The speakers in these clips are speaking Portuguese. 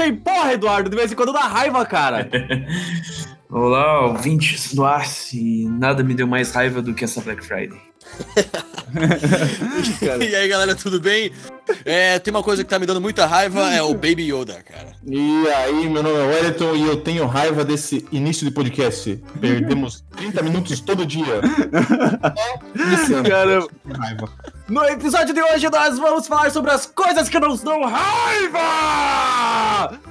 e porra, Eduardo, de vez em quando dá raiva, cara. Olá, ouvintes do Arce. Nada me deu mais raiva do que essa Black Friday. e aí, galera, tudo bem? É, tem uma coisa que tá me dando muita raiva, é o Baby Yoda, cara. E aí, meu nome é Wellington e eu tenho raiva desse início de podcast. Perdemos 30 minutos todo dia. É, Caramba. Raiva. No episódio de hoje nós vamos falar sobre as coisas que nos dão raiva!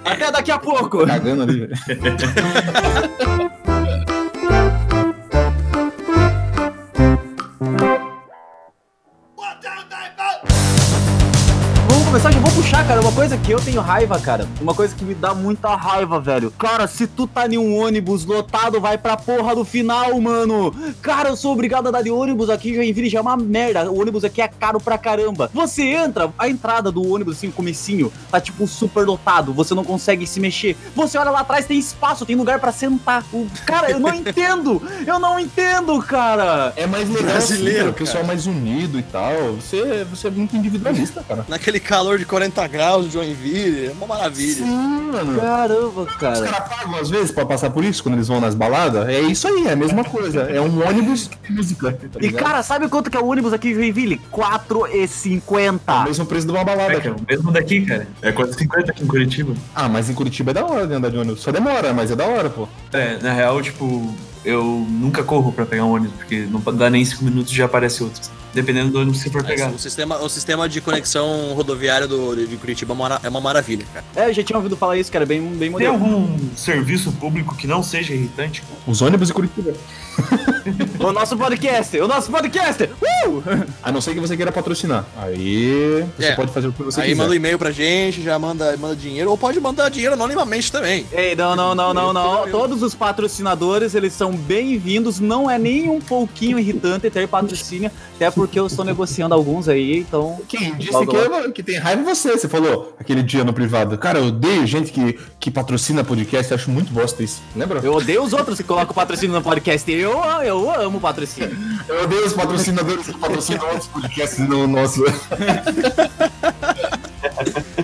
Até daqui a pouco! Cagando ali, velho. Coisa que eu tenho raiva, cara. Uma coisa que me dá muita raiva, velho. Cara, se tu tá em um ônibus lotado, vai pra porra do final, mano. Cara, eu sou obrigado a dar de ônibus aqui, Joinville já é uma merda. O ônibus aqui é caro pra caramba. Você entra, a entrada do ônibus, assim, o comecinho, tá tipo super lotado. Você não consegue se mexer. Você olha lá atrás, tem espaço, tem lugar pra sentar. O... Cara, eu não entendo. Eu não entendo, cara. É mais legal brasileiro, assim, o pessoal mais unido e tal. Você, você é muito individualista, cara. Naquele calor de 40 graus de Joinville. É uma maravilha. Sim, mano. Caramba, cara. Os caras pagam às vezes pra passar por isso quando eles vão nas baladas. É isso aí, é a mesma coisa. É um ônibus de música. Tá e cara, sabe quanto que é o ônibus aqui em Joinville? 4,50. É o mesmo preço de uma balada. É, é o mesmo daqui, cara. É 4,50 aqui em Curitiba. Ah, mas em Curitiba é da hora de andar de ônibus. Só demora, mas é da hora, pô. É, na real, tipo, eu nunca corro pra pegar um ônibus, porque não dá nem 5 minutos e já aparece outro dependendo do ônibus que você for pegar. o, sistema, o sistema de conexão rodoviária do, de Curitiba é uma maravilha, cara. É, eu já tinha ouvido falar isso, cara, bem, bem moderno. Tem algum serviço público que não seja irritante? Os ônibus de Curitiba. o nosso podcast, o nosso podcast! Uh! A não ser que você queira patrocinar. Aí você é. pode fazer o que você aí quiser. Aí manda um e-mail pra gente, já manda, manda dinheiro, ou pode mandar dinheiro anonimamente também. Ei, não, não, não, não, não. Todos os patrocinadores, eles são bem-vindos. Não é nem um pouquinho irritante ter patrocínio, até porque eu estou negociando alguns aí, então... Quem disse que, eu, que tem raiva você? Você falou aquele dia no privado. Cara, eu odeio gente que, que patrocina podcast, acho muito bosta isso. Lembra? Eu odeio os outros que colocam patrocínio no podcast. Eu, eu amo patrocínio. Eu odeio os patrocinadores que patrocinam outros podcasts no nosso.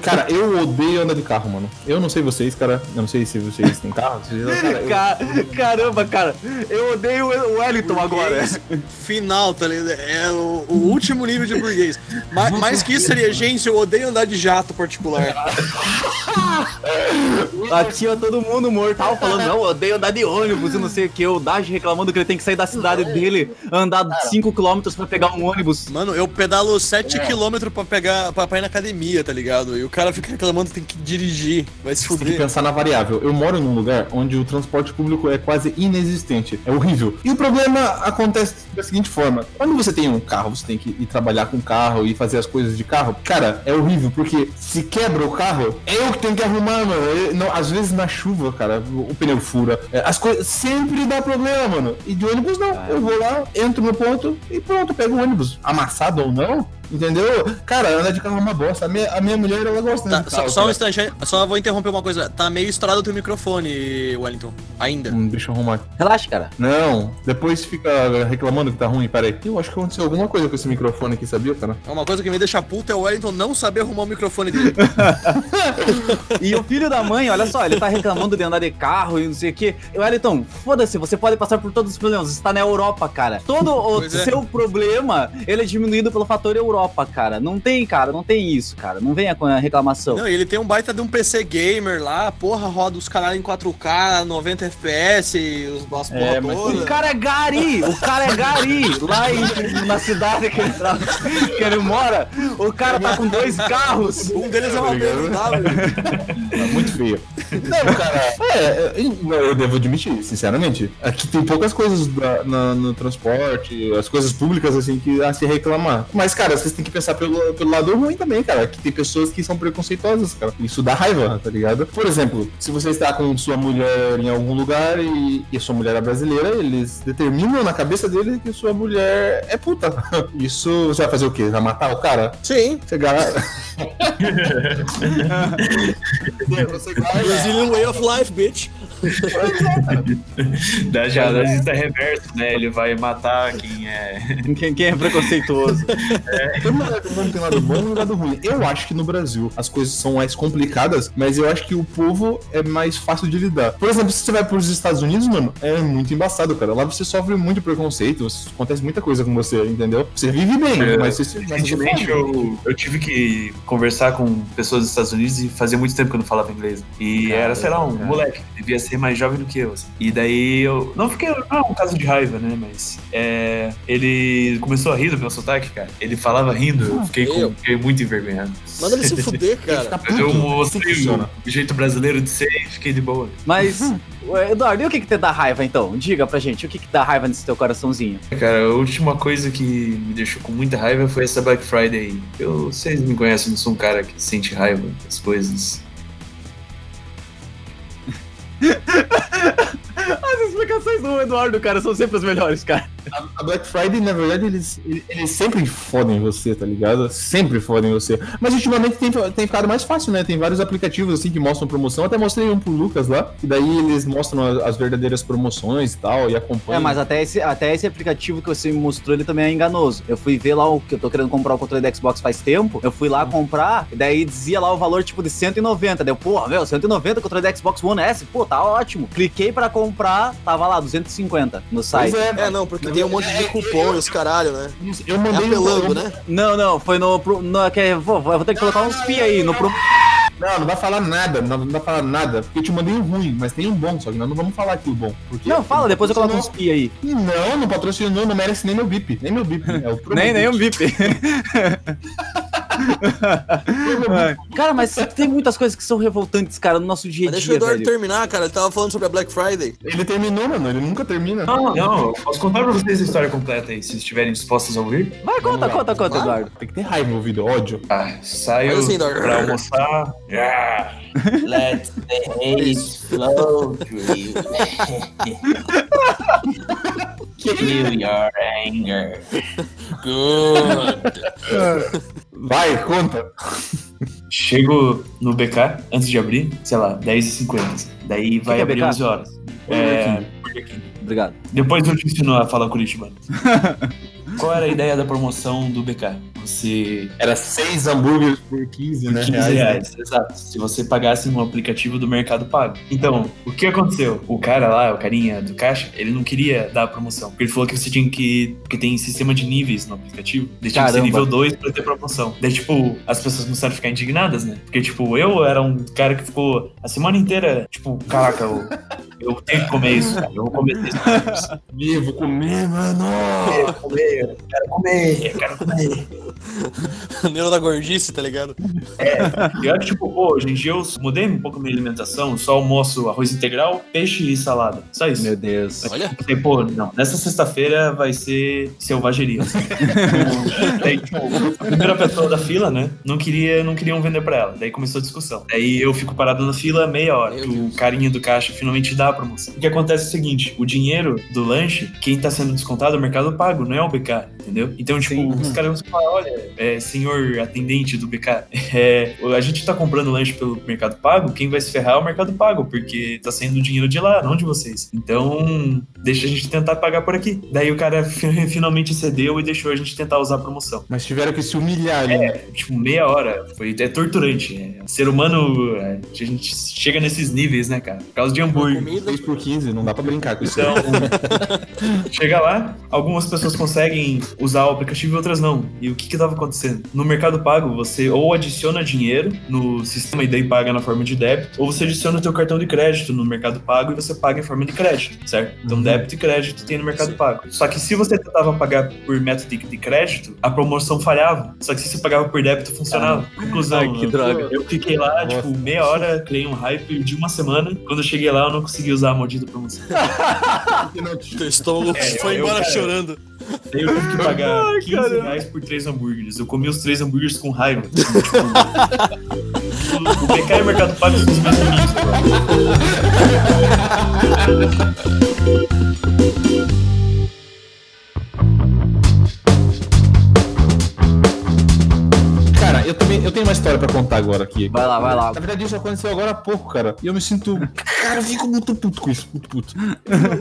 Cara, eu odeio andar de carro, mano. Eu não sei vocês, cara. Eu não sei se vocês têm carro. Cara, eu... Caramba, cara. Eu odeio o Wellington agora. Final, tá ligado? É o, o último nível de burguês. Ma mais que isso seria, gente, eu odeio andar de jato particular. Aqui, ó, todo mundo mortal falando, não, eu odeio andar de ônibus e não sei o que. O Dash reclamando que ele tem que sair da cidade dele, andar 5km pra pegar um ônibus. Mano, eu pedalo 7km pra pegar pra, pra ir na academia, tá ligado? E o cara fica reclamando que tem que dirigir. Vai se fuder. Tem que pensar na variável. Eu moro num lugar onde o transporte público é quase inexistente. É horrível. E o problema acontece da seguinte forma: quando você tem um carro, você tem que ir trabalhar com o carro e fazer as coisas de carro. Cara, é horrível, porque se quebra o carro, é eu que tenho que arrumar, mano. Eu, não, às vezes na chuva, cara, o pneu fura. É, as coisas sempre dá problema, mano. E de ônibus não. Eu vou lá, entro no ponto e pronto, pego o ônibus. Amassado ou não, Entendeu? Cara, andar de carro é uma bosta. A minha, a minha mulher, ela gosta tá, de carro. Só, só um instante, só vou interromper uma coisa. Tá meio estourado o teu microfone, Wellington. Ainda. Hum, deixa eu arrumar. Relaxa, cara. Não, depois fica reclamando que tá ruim. Pera aí. Eu acho que aconteceu alguma coisa com esse microfone aqui, sabia, cara? É uma coisa que me deixa puta é o Wellington não saber arrumar o microfone dele. e o filho da mãe, olha só, ele tá reclamando de andar de carro e não sei o quê. Wellington, foda-se, você pode passar por todos os problemas. Você tá na Europa, cara. Todo o é. seu problema, ele é diminuído pelo fator Europa, cara. Não tem, cara, não tem isso, cara. Não venha com a reclamação. Não, ele tem um baita de um PC gamer lá, porra, roda os caras em 4K, 90 FPS, os boss é, mas O cara é gari, o cara é gari. lá em, na cidade que ele, que ele mora, o cara tá com dois carros. Um deles é uma BMW. Tá muito feio. Não, cara, é, eu devo admitir, sinceramente, aqui tem poucas coisas da, na, no transporte, as coisas públicas, assim, que a se reclamar. Mas, cara, vocês têm que pensar pelo, pelo lado ruim também, cara. Que tem pessoas que são preconceituosas, cara. Isso dá raiva, tá ligado? Por exemplo, se você está com sua mulher em algum lugar e, e sua mulher é brasileira, eles determinam na cabeça dele que sua mulher é puta. Isso você vai fazer o quê? Vai matar o cara? Sim. Você você Brazilian way of life, bitch. Da já da lista reverso, né? Ele vai matar quem é. Quem, quem é preconceituoso? Tem um lado bom, tem um lado bom e um lado ruim. Eu acho que no Brasil as coisas são mais complicadas, mas eu acho que o povo é mais fácil de lidar. Por exemplo, se você vai pros Estados Unidos, mano, é muito embaçado, cara. Lá você sofre muito preconceito, acontece muita coisa com você, entendeu? Você vive bem, É, mas você Recentemente eu, eu tive que conversar com pessoas dos Estados Unidos e fazia muito tempo que eu não falava inglês. E era, sei lá, um cara. moleque, devia ser mais jovem do que eu. assim. E daí eu. Não fiquei. Não é um caso de raiva, né? Mas é, ele começou a rir do meu sotaque, cara. Ele falava rindo, eu fiquei, com- Eu? fiquei muito envergonhado. Manda ele se fuder, cara. puto, Eu mostrei o, jeito brasileiro de ser e fiquei de boa. Mas, ué, Eduardo, e o que que te dá raiva então? Diga pra gente, o que que dá raiva nesse teu coraçãozinho? Cara, a última coisa que me deixou com muita raiva foi essa Black Friday aí. Eu, vocês me conhecem, eu não sou um cara que sente raiva das coisas. As explicações do Eduardo, cara, são sempre as melhores, cara. A Black Friday, na verdade, eles, eles sempre fodem você, tá ligado? Sempre fodem você. Mas ultimamente tem, tem ficado mais fácil, né? Tem vários aplicativos assim que mostram promoção. Até mostrei um pro Lucas lá, que daí eles mostram as, as verdadeiras promoções e tal, e acompanham. É, mas até esse, até esse aplicativo que você me mostrou, ele também é enganoso. Eu fui ver lá o que eu tô querendo comprar o controle da Xbox faz tempo. Eu fui lá comprar, e daí dizia lá o valor tipo de 190. Daí eu, porra, meu, 190 controle da Xbox One S, pô, tá ótimo. Cliquei pra comprar, tava lá, 250 no Pois site. é, É, não, porque tem um monte de cupom e os caralho, né? Eu É mandei apelando, um- né? Não, não, foi no. pro- no que, vou, eu vou ter que colocar uns pi aí. No, pro- Não, não vai falar nada, não, não vai falar nada, porque eu te mandei um ruim, mas tem um bom, só que nós não vamos falar aqui o bom. Porque Não, fala, depois eu coloco uns pi aí. Não, não patrocinou, não merece nem meu bip. Nem meu bip. É o Nem, nem um bip. cara, mas tem muitas coisas que são revoltantes, cara, no nosso dia a Mas dia, deixa o Eduardo velho. terminar, cara. Ele tava falando sobre a Black Friday. Ele terminou, mano, ele nunca termina. Não, não, eu posso contar pra vocês a história completa aí, se estiverem dispostos a ouvir. Vai, conta, Vamos lá. conta, conta. Eduardo. Tem que ter raiva envolvido, ódio. Ah, Faz assim, pra almoçar. Ah, let the hate flow through you. Feel your anger. Good. Vai, conta. Chego no BK antes de abrir, sei lá, 10h50. Daí vai que é abrir BK? 11 horas. É. Obrigado. Depois eu te ensino a falar Curitibano. Qual era a ideia da promoção do BK? Você. Era 6 hambúrgueres por 15, né? 15 reais, reais, exato. Se você pagasse no aplicativo do Mercado Pago. Então, o que aconteceu? O cara lá, o carinha do caixa, ele não queria dar a promoção. Porque ele falou que você tinha que. Porque tem sistema de níveis no aplicativo. Ele tinha que ser nível 2 pra ter promoção. Daí, tipo, as pessoas começaram a ficar indignadas, né? Porque, tipo, eu era um cara que ficou a semana inteira, tipo, caraca, eu, eu tenho que comer isso, cara. Eu vou comer isso. Vou comer, mano. Quero comer, quero comer, quero comer. Neuro da gordice, tá ligado? E eu, tipo, pô, hoje em dia eu mudei um pouco a minha alimentação, só almoço arroz integral, peixe e salada. Só isso. Meu Deus. Olha. Pô, não, nessa sexta-feira vai ser selvageria. assim. Daí, tipo, a primeira pessoa da fila, né, não queria, não queriam vender pra ela. Daí começou a discussão. Daí eu fico parado na fila meia hora, o carinha do caixa finalmente dá a promoção. O que acontece é o seguinte, o dinheiro do lanche, quem tá sendo descontado é o Mercado Pago, não é o BK, entendeu? Então, tipo, Sim. os caras vão falar, olha, é, senhor atendente do BK, é, a gente tá comprando lanche pelo Mercado Pago, quem vai se ferrar é o Mercado Pago, porque tá saindo dinheiro de lá, não de vocês. Então, deixa a gente tentar pagar por aqui. Daí o cara fi- finalmente cedeu e deixou a gente tentar usar a promoção. Mas tiveram que se humilhar né? Tipo, meia hora. Foi é torturante. É, ser humano, é, a gente chega nesses níveis, né, cara? Por causa de hambúrguer. Comida. 6 por 15, não dá pra brincar com isso. Então, chega lá, algumas pessoas conseguem usar o aplicativo e outras não. E o que que tava acontecendo? No Mercado Pago, você ou adiciona dinheiro no sistema e daí paga na forma de débito, ou você adiciona o teu cartão de crédito no Mercado Pago e você paga em forma de crédito, certo? Então, Uhum. débito e crédito tem no Mercado Pago. Só que se você tentava pagar por método de- crédito, a promoção falhava. Só que se você pagava por débito, funcionava. Conclusão, Ai, que eu- droga. eu fiquei lá, Nossa. tipo, meia hora, criei um hype de uma semana. Quando eu cheguei lá, eu não consegui usar a maldita promoção. Teu estômago É, foi eu- embora cara, chorando. Daí eu tive que pagar Ai, 15 caramba. reais por três hambúrgueres. Eu comi os três hambúrgueres com raiva. Tipo, o BK e o Mercado Pago são os meus amigos. Cara, eu também eu tenho uma história pra contar agora aqui. Vai lá, vai lá. Na verdade, isso aconteceu agora há pouco, cara. E eu me sinto. Cara, eu fico muito puto com isso. Muito puto.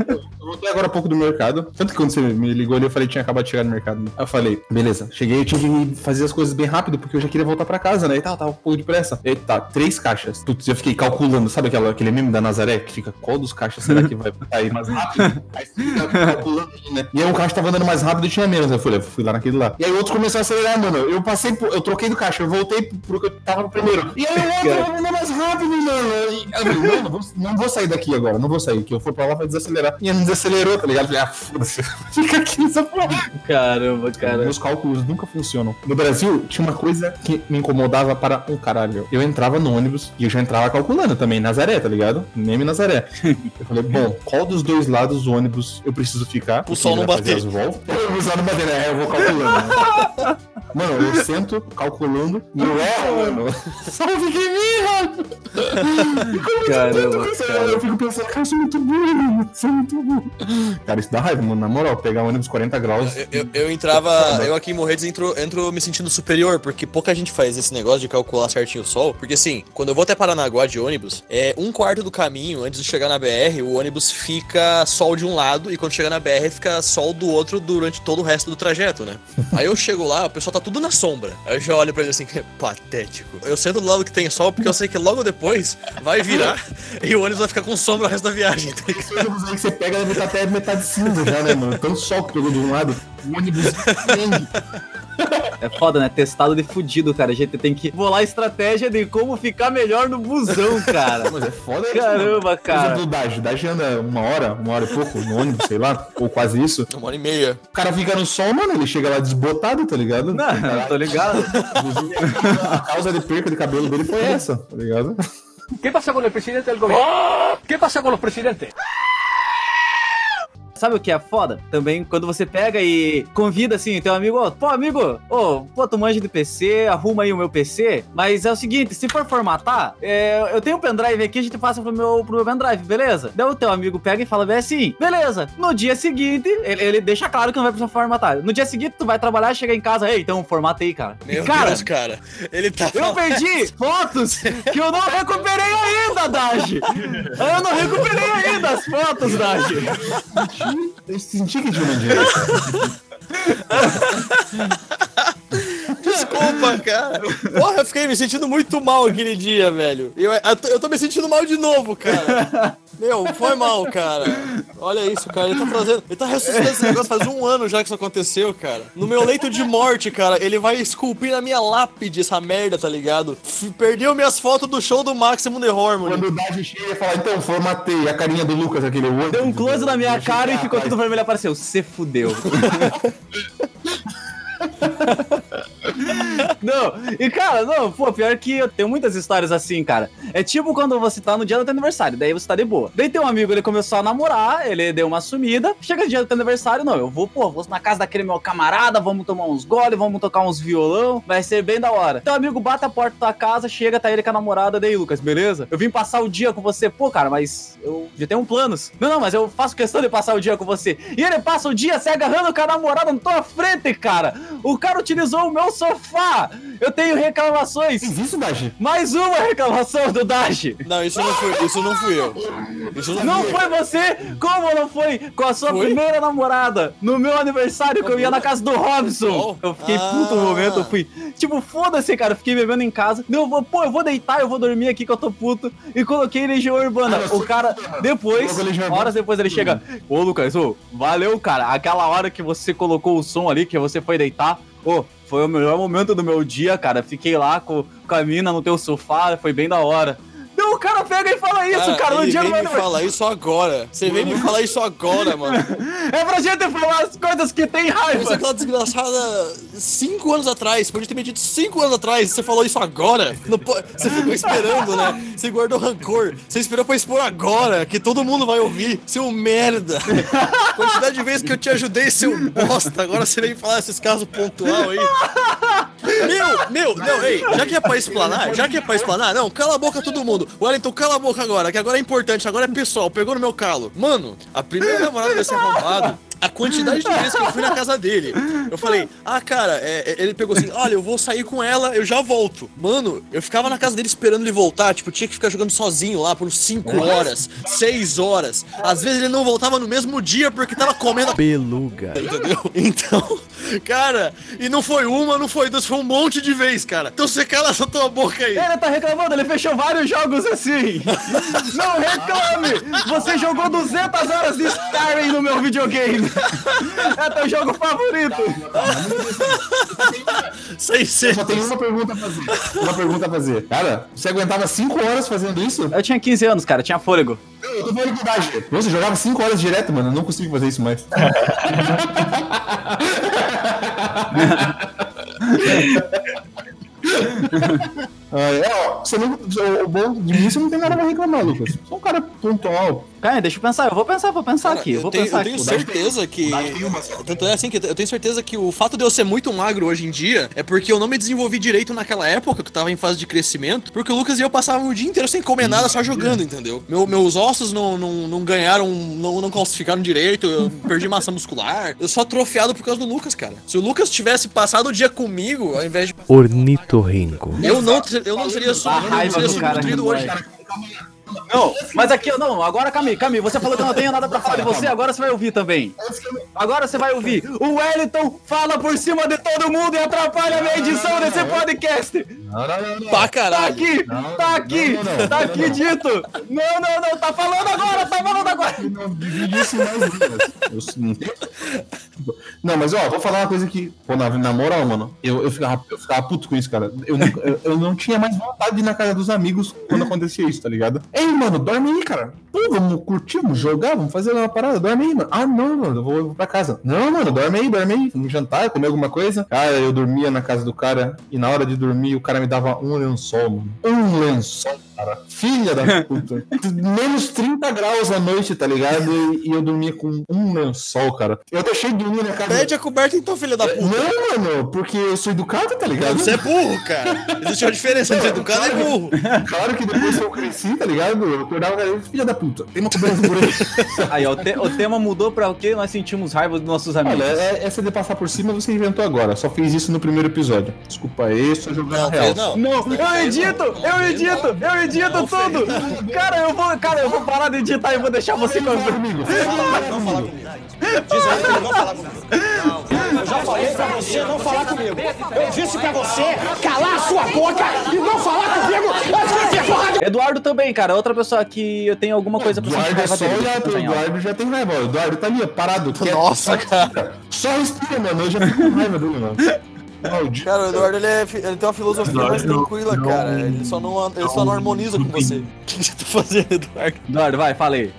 Eu voltei agora há pouco do mercado. Tanto que quando você me ligou ali, eu falei que tinha acabado de chegar no mercado. Aí eu falei, beleza. Cheguei, eu tive que fazer as coisas bem rápido, porque eu já queria voltar pra casa, né? E tal, tava um pouco de pressa. E tá, três caixas. Putz, eu fiquei calculando, sabe aquela, aquele meme da Nazaré? Que fica, qual dos caixas será que vai sair mais rápido? Aí você fica calculando, né? E aí um caixa tava andando mais rápido e tinha menos. Eu falei, eu fui lá naquele lá. E aí o outro começou a acelerar, mano. Eu passei, por- eu troquei do caixa, eu voltei pro que eu tava no primeiro. E aí o outro andando mais rápido, mano. E eu falei, não, não vou, não vou sair daqui agora, não vou sair. Que eu for pra lá vai desacelerar. E ele desacelerou, tá ligado? Eu falei, ah, foda-se. Fica aqui nessa porra. Caramba, cara. Meus cálculos nunca funcionam. No Brasil, tinha uma coisa que me incomodava para um caralho. Eu entrava no ônibus e eu já entrava calculando também, Nazaré, tá ligado? Meme Nazaré. Eu falei, bom, qual dos dois lados do ônibus eu preciso ficar? O sol não vai bater. O sol não bater, né? Eu vou calculando. Mano, eu sento calculando e eu erro, mano. Salve que Caramba, Eu cara. fico pensando, cara, eu sou muito burro, mano. Eu sou muito burro. Cara, isso dá raiva, mano. Na moral, pegar um ônibus 40 graus. Eu, eu- eu entrava, eu aqui em Morretes entro, entro me sentindo superior, porque pouca gente faz esse negócio de calcular certinho o sol. Porque assim, quando eu vou até Paranaguá de ônibus, é um quarto do caminho antes de chegar na BR, o ônibus fica sol de um lado e quando chega na BR fica sol do outro durante todo o resto do trajeto, né? Aí eu chego lá, o pessoal tá tudo na sombra. Aí eu já olho pra ele assim, patético. Eu sento do lado que tem sol porque eu sei que logo depois vai virar e o ônibus vai ficar com sombra o resto da viagem. tá? Esse ônibus aí que você pega deve estar até metade cinza já, né, mano? Tanto sol que pegou de um lado, o ônibus. É foda, né? Testado de fudido, cara. A gente tem que bolar estratégia de como ficar melhor no busão, cara. Mas é foda isso, Caramba, mano. cara. Por exemplo, o Daji. O Daji anda uma hora, uma hora e pouco no ônibus, sei lá, ou quase isso. Uma hora e meia. O cara fica no sol, mano, ele chega lá desbotado, tá ligado? Não, tô ligado. A causa de perca de cabelo dele foi essa, tá ligado? ¿Qué pasa con el presidente del gobierno? ¿Qué pasa con los presidentes? Sabe o que é foda? Também quando você pega e convida assim, teu amigo, ó, pô, amigo, ô, pô, tu manja de PC, arruma aí o meu PC, mas é o seguinte, se for formatar, é, eu tenho um pendrive aqui, a gente passa pro meu, pro meu pendrive, beleza? Daí o teu amigo pega e fala bem assim, beleza, no dia seguinte, ele, ele deixa claro que não vai precisar formatar. No dia seguinte, tu vai trabalhar, chega em casa, ei, então formata aí, cara. Meu e, cara, Deus, cara. Ele tá. eu perdi fotos que eu não recuperei ainda, Daji. Eu não recuperei ainda as fotos, Daji. Eu senti que tinha uma direita. Desculpa, cara. Porra, eu fiquei me sentindo muito mal aquele dia, velho. Eu, eu tô me sentindo mal de novo, cara. Meu, foi mal, cara. Olha isso, cara. Ele tá trazendo. Ele tá ressuscitando esse negócio faz um ano já que isso aconteceu, cara. No meu leito de morte, cara, ele vai esculpir na minha lápide essa merda, tá ligado? F- Perdeu minhas fotos do show do Maximum The Hormone. Quando o Daji chega e fala, então, formatei a carinha do Lucas, aquele olho. Deu um close na minha cara e ficou tudo vermelho apareceu. Você fudeu. Não, e cara, não, pô, pior que eu tenho muitas histórias assim, cara. É tipo quando você tá no dia do teu aniversário, daí você tá de boa. Daí tem um amigo, ele começou a namorar, ele deu uma sumida. Chega o dia do teu aniversário, não, eu vou, pô, vou na casa daquele meu camarada, vamos tomar uns gole, vamos tocar uns violão, vai ser bem da hora. Teu amigo bate a porta da tua casa, chega, tá ele com a namorada, daí, Lucas, beleza? Eu vim passar o dia com você, pô, cara, mas eu já tenho planos. Não, não, mas eu faço questão de passar o dia com você. E ele passa o dia se agarrando com a namorada na tua frente, cara. O cara utilizou o meu sofá. Eu tenho reclamações. Fez isso, Daji? Mais uma reclamação do Dash. Não, isso não fui, isso não fui eu. Isso não, Não fui eu. foi você? Como não foi? Com a sua Foi? primeira namorada. No meu aniversário, que eu ia na casa do Robson. Eu fiquei Ah. puto no momento, eu fui. Tipo, foda-se, cara. Eu fiquei bebendo em casa. Eu vou, pô, eu vou deitar, eu vou dormir aqui que eu tô puto. E coloquei Legião Urbana. Ah, o cara, depois, horas depois ele chega. Ô, Lucas, ô, valeu, cara. Aquela hora que você colocou o som ali, que você foi deitar. Ô, foi o melhor momento do meu dia, cara. Fiquei lá com, com a mina no teu sofá, foi bem da hora. Não, o cara pega e fala isso, cara, no ele dia vem me falar isso agora. Você vem me falar isso agora, mano. É pra gente falar as coisas que tem Você raiva. aquela desgraçada cinco anos atrás. Podia ter me dito cinco anos atrás. Você falou isso agora. Não po- Você ficou esperando, né? Você guardou rancor. Você esperou pra expor agora, que todo mundo vai ouvir. Seu merda. Quantidade de vezes que eu te ajudei, seu bosta. Agora você vem falar esses casos pontual aí. Meu, meu, não, ei, já que é pra explanar, já que é pra explanar, não, cala a boca todo mundo. Wellington, cala a boca agora, que agora é importante, agora é pessoal, pegou no meu calo. Mano, a primeira namorada desse arrombado, a quantidade de vezes que eu fui na casa dele. Eu falei, ah, cara, é, é, ele pegou assim, olha, eu vou sair com ela, eu já volto. Mano, eu ficava na casa dele esperando ele voltar, tipo, tinha que ficar jogando sozinho lá por 5 horas, 6 horas. Às vezes ele não voltava no mesmo dia porque tava comendo a Beluga. entendeu? Então, cara, e não foi uma, não foi duas, foi um monte de vez, cara. Então você cala essa tua boca aí. Ele tá reclamando, ele fechou vários jogos assim. Não reclame! Você jogou 200 horas de Skyrim no meu videogame. É teu jogo favorito. Sem ser. Só tem uma pergunta a fazer. Uma pergunta a fazer. Cara, você aguentava 5 horas fazendo isso? Eu tinha 15 anos, cara, tinha fôlego. Eu tô falando com idade. Você jogava 5 horas direto, mano. Eu não consigo fazer isso mais. Ah, é, ó, você não, o bom de mim você não tem nada pra reclamar, Lucas. Sou um cara pontual. Cara, deixa eu pensar, eu vou pensar, vou pensar Cara, aqui, eu eu vou tenho, pensar eu tenho aqui. certeza que. Tanto é assim que eu tenho certeza que o fato de eu ser muito magro hoje em dia é porque eu não me desenvolvi direito naquela época, que eu tava em fase de crescimento, porque o Lucas e eu passavam o dia inteiro sem comer nada, só jogando, entendeu? Meu- meus ossos não, não, não ganharam, não, não calcificaram direito, eu perdi massa muscular. Eu sou atrofiado por causa do Lucas, cara. Se o Lucas tivesse passado o dia comigo, ao invés de. Ornitorrinco. Eu não, eu não seria, eu não cara subnutrido hoje. vai. Não, mas aqui, não, agora Cami, Cami, você falou que eu não tenho nada pra falar de você, agora você vai ouvir também. Agora você vai ouvir. O Wellington fala por cima de todo mundo e atrapalha a minha edição desse podcast. Não, não, Tá aqui, Não, tá aqui, não, não, não, tá não, aqui não. dito. Não, não, não, tá falando agora, tá falando agora. Não divide isso mais, Lucas. Não mas ó, vou falar uma coisa que, pô, na, na moral, mano, eu, eu, ficava, eu ficava puto com isso, cara. Eu, não- eu, eu não tinha mais vontade de ir na casa dos amigos quando acontecia isso, tá ligado? Ei, mano, dorme aí, cara. Pô, vamos curtir, vamos jogar, vamos fazer uma parada, dorme aí, mano. Ah, não, mano, eu vou, eu vou pra casa. Não, mano, dorme aí, dorme aí. Vamos jantar, comer alguma coisa. Cara, eu dormia na casa do cara e na hora de dormir o cara me dava um lençol, mano. Um lençol, cara. Filha da puta. Menos 30 graus à noite, tá ligado? E, e eu dormia com um lençol, cara. Eu deixei de dormir na casa. Pede a coberta então, filho da puta. Não, mano, porque eu sou educado, tá ligado? Você é burro, cara. Existe uma diferença entre educado e burro. Claro que depois que eu cresci, tá ligado? Eu acordava, cara, filha da puta, tem uma coberta por aí. Aí, ó, o, te- o tema mudou pra o quê? Nós sentimos raiva dos nossos amigos. Olha, é- essa de passar por cima você inventou agora. Só fez isso no primeiro episódio. Desculpa aí, só Não, real. não. Não, eu edito, eu edito, eu edito tudo. Cara, eu vou, cara, eu vou parar de editar e vou deixar você com Fala comigo. Não fala comigo. Eu já falei pra você não falar comigo. Eu disse pra você calar a sua boca e não falar comigo antes de de... Eduardo também, cara, outra pessoa que eu tenho alguma coisa pra Eduardo é só olhar pro. Eduardo já tem raiva. O Eduardo tá ali, parado. Nossa, cara. Só respira, mano. Eu já fico com raiva dele, mano. Maldito. Cara, o Eduardo ele, é ele tem uma filosofia mais Eduardo, tranquila, não- cara. Ele só não, ele só não harmoniza com você. O que você tá fazendo, Eduardo? Eduardo, vai, fala aí.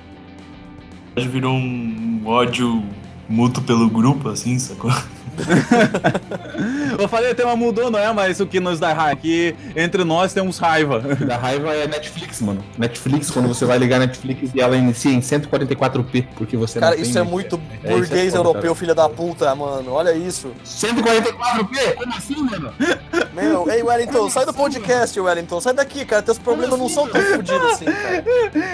Virou um ódio mútuo pelo grupo, assim, sacou? Eu falei, o tema mudou, não é? Mas o que nos dá raiva aqui, entre nós temos raiva. Da raiva é Netflix, mano. Netflix, quando você vai ligar Netflix e ela inicia em 144p, porque você Cara, não tem isso é muito É, isso é burguês foda, europeu, cara. filho da puta, mano. Olha isso. 144p? Como assim, mano? Meu, ei, Wellington, sai do podcast, Wellington. Sai daqui, cara. Teus problemas não são tão fodidos assim, cara.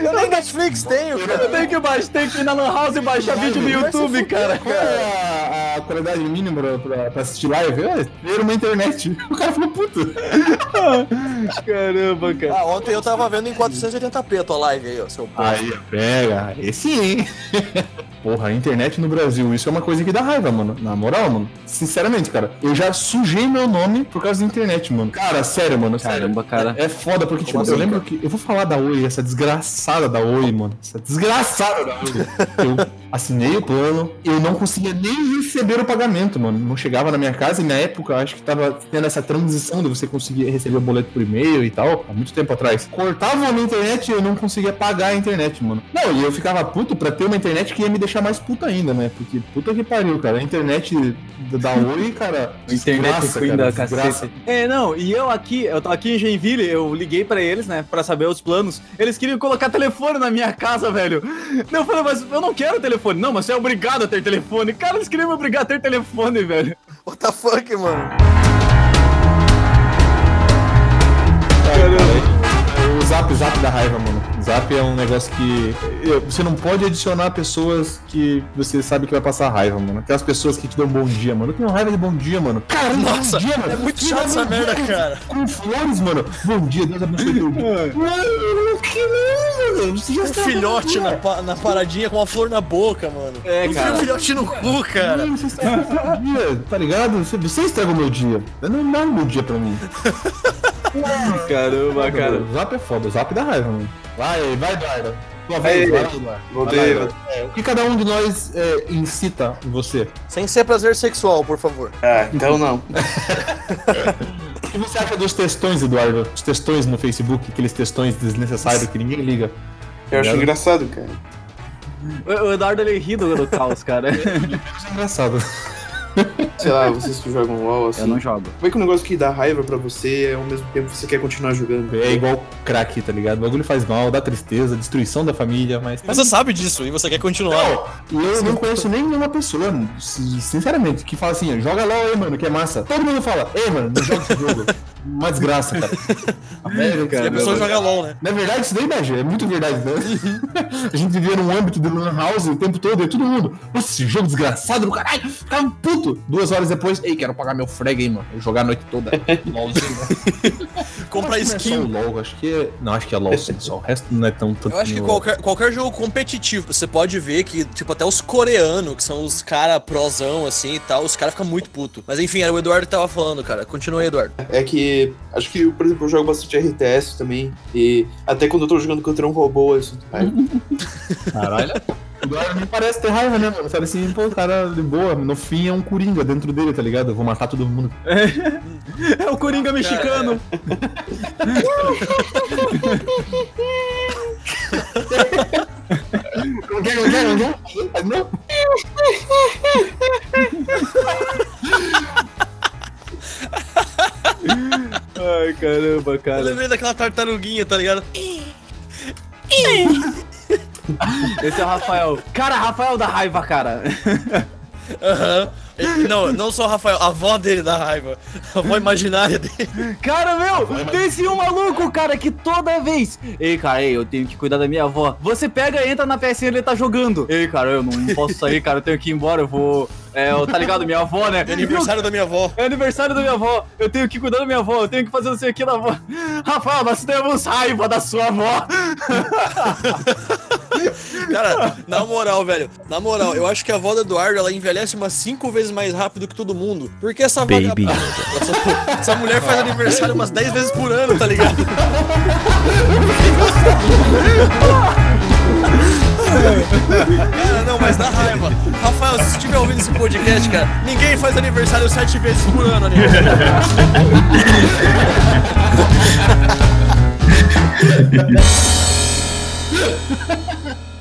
Eu nem Netflix tenho, Eu cara. tenho que baixar, tem que ir na Lan House e baixar vídeo no YouTube, cara. Qual é a, a qualidade mínima pra, pra, pra assistir live? Ter uma internet. O cara falou, puta. Caramba, cara. Ah, ontem eu tava vendo em 480p a tua live aí, ó, seu porra. Aí, pega. Aí sim. Porra, a internet no Brasil, isso é uma coisa que dá raiva, mano. Na moral, mano. Sinceramente, cara, eu já sujei meu nome por causa da internet, mano. Cara, sério, mano. sério. Caramba, cara. É foda, porque, tipo, assim, eu lembro que. Eu vou falar da Oi, essa desgraçada da Oi, mano. Essa desgraçada da Oi. Eu assinei o plano, eu não conseguia nem receber o pagamento, mano. Não chegava na minha casa e na época acho que tava tendo essa transição de você conseguir receber o boleto por e-mail e tal, há muito tempo atrás. Cortava a minha internet e eu não conseguia pagar a internet, mano. Não, e eu ficava puto pra ter uma internet que ia me deixar mais puto ainda, né? Porque puta que pariu, cara. A internet da Oi, cara. Internet cara, da cacete. É, não, e eu aqui, eu tô aqui em Joinville, eu liguei pra eles, né, pra saber os planos. Eles queriam colocar telefone na minha casa, velho. Eu falei, mas eu não quero telefone. Não, mas você é obrigado a ter telefone. Cara, eles queriam me obrigar a ter telefone, velho. What the fuck, mano? O Zap Zap, da raiva, mano. Zap é um negócio que. Você não pode adicionar pessoas que você sabe que vai passar raiva, mano. Aquelas pessoas que te dão bom dia, mano. Eu tenho raiva de bom dia, mano. Cara, Nossa, bom dia, mano. é muito chato essa bom dia merda, cara. Com flores, mano. Bom dia, Deus abençoe teu dia. Mano, que não, mano. Você já Um filhote na, pa- na paradinha com uma flor na boca, mano. É, cara. um filhote no cu, cara. Mano, você estragou meu dia, tá ligado? Você, você estragou meu dia. Não dá meu dia pra mim. Caramba, cara. O zap é foda, o zap dá raiva, mano. Vai, vai, Eduardo. Tua vez, vai Eduardo. voltei, Vai. É, o que cada um de nós é, incita em você? Sem ser prazer sexual, por favor. Ah, então não. O que você acha dos textões, Eduardo? Os textões no Facebook, aqueles textões desnecessários que ninguém liga. Eu acho engraçado, cara. O Eduardo ele ri do, do caos, cara. Isso é engraçado. Sei lá, vocês que jogam LOL assim. Eu não jogo. Como é que um negócio que dá raiva pra você é ao mesmo tempo que você quer continuar jogando? É igual crack, tá ligado? O bagulho faz mal, dá tristeza, destruição da família, mas. Mas você sabe disso e você quer continuar. E eu não conheço nenhuma pessoa, si- sinceramente, que fala assim, joga LOL aí, mano, que é massa. Todo mundo fala, ei, mano, não joga esse jogo. Uma desgraça, cara. E cara. a pessoa joga LOL, né? Na verdade, isso daí, Beja, é muito verdade, né? a gente vivia num âmbito do Lan House o tempo todo, e todo mundo, nossa, esse jogo desgraçado do caralho, ficava um puto. Duas horas depois, ei, quero pagar meu frag aí, mano. Vou jogar a noite toda. LOLzinho, né? Comprar é só skin. o LOL, acho que é. Não, acho que é LOL sim, só. O resto não é tão tanto. Eu acho que no- qualquer, qualquer jogo competitivo, você pode ver que, tipo, até os coreanos, que são os cara prosão, assim e tal, os caras ficam muito puto. Mas enfim, era o Eduardo que tava falando, cara. Continua aí, Eduardo. É que, acho que, por exemplo, eu jogo bastante RTS também. E até quando eu tô jogando contra um robô, eu sinto raiva. Caralho. Agora me parece ter raiva, né, mano? Sabe assim, pô, o cara de boa, no fim é um coringa dentro dele, tá ligado? Eu vou matar todo mundo. É o Coringa mexicano. Não quer, não quer, não quer? Não? Ai, caramba, Eu cara. lembrei daquela tartaruguinha, tá ligado? Esse é o Rafael. Cara, Rafael da raiva, cara. Aham. Ele- Não, não só o Rafael, a avó dele dá raiva. A avó imaginária dele. Cara, meu, tem esse um maluco, cara, que toda vez. Ei, cara, ei, eu tenho que cuidar da minha avó. Você pega, entra na PSN e ele tá jogando. Ei, cara, eu não posso sair, cara, eu tenho que ir embora, eu vou. É, eu- tá ligado? Minha avó, né? É aniversário da minha avó. É aniversário da minha avó. Eu tenho que cuidar da minha avó. Eu tenho que fazer não sei o que da avó. Rafael, nós temos raiva da sua avó. Cara, na moral, velho. Na moral, eu acho que a avó do Eduardo, ela envelhece umas cinco vezes mais rápido que todo mundo. Porque essa Baby vagabunda- Essa, essa mulher faz aniversário umas 10 vezes por ano, tá ligado? Cara, não, mas dá raiva. Rafael, se você estiver ouvindo esse podcast, cara, ninguém faz aniversário sete vezes por ano, amigo. Ha ha ha!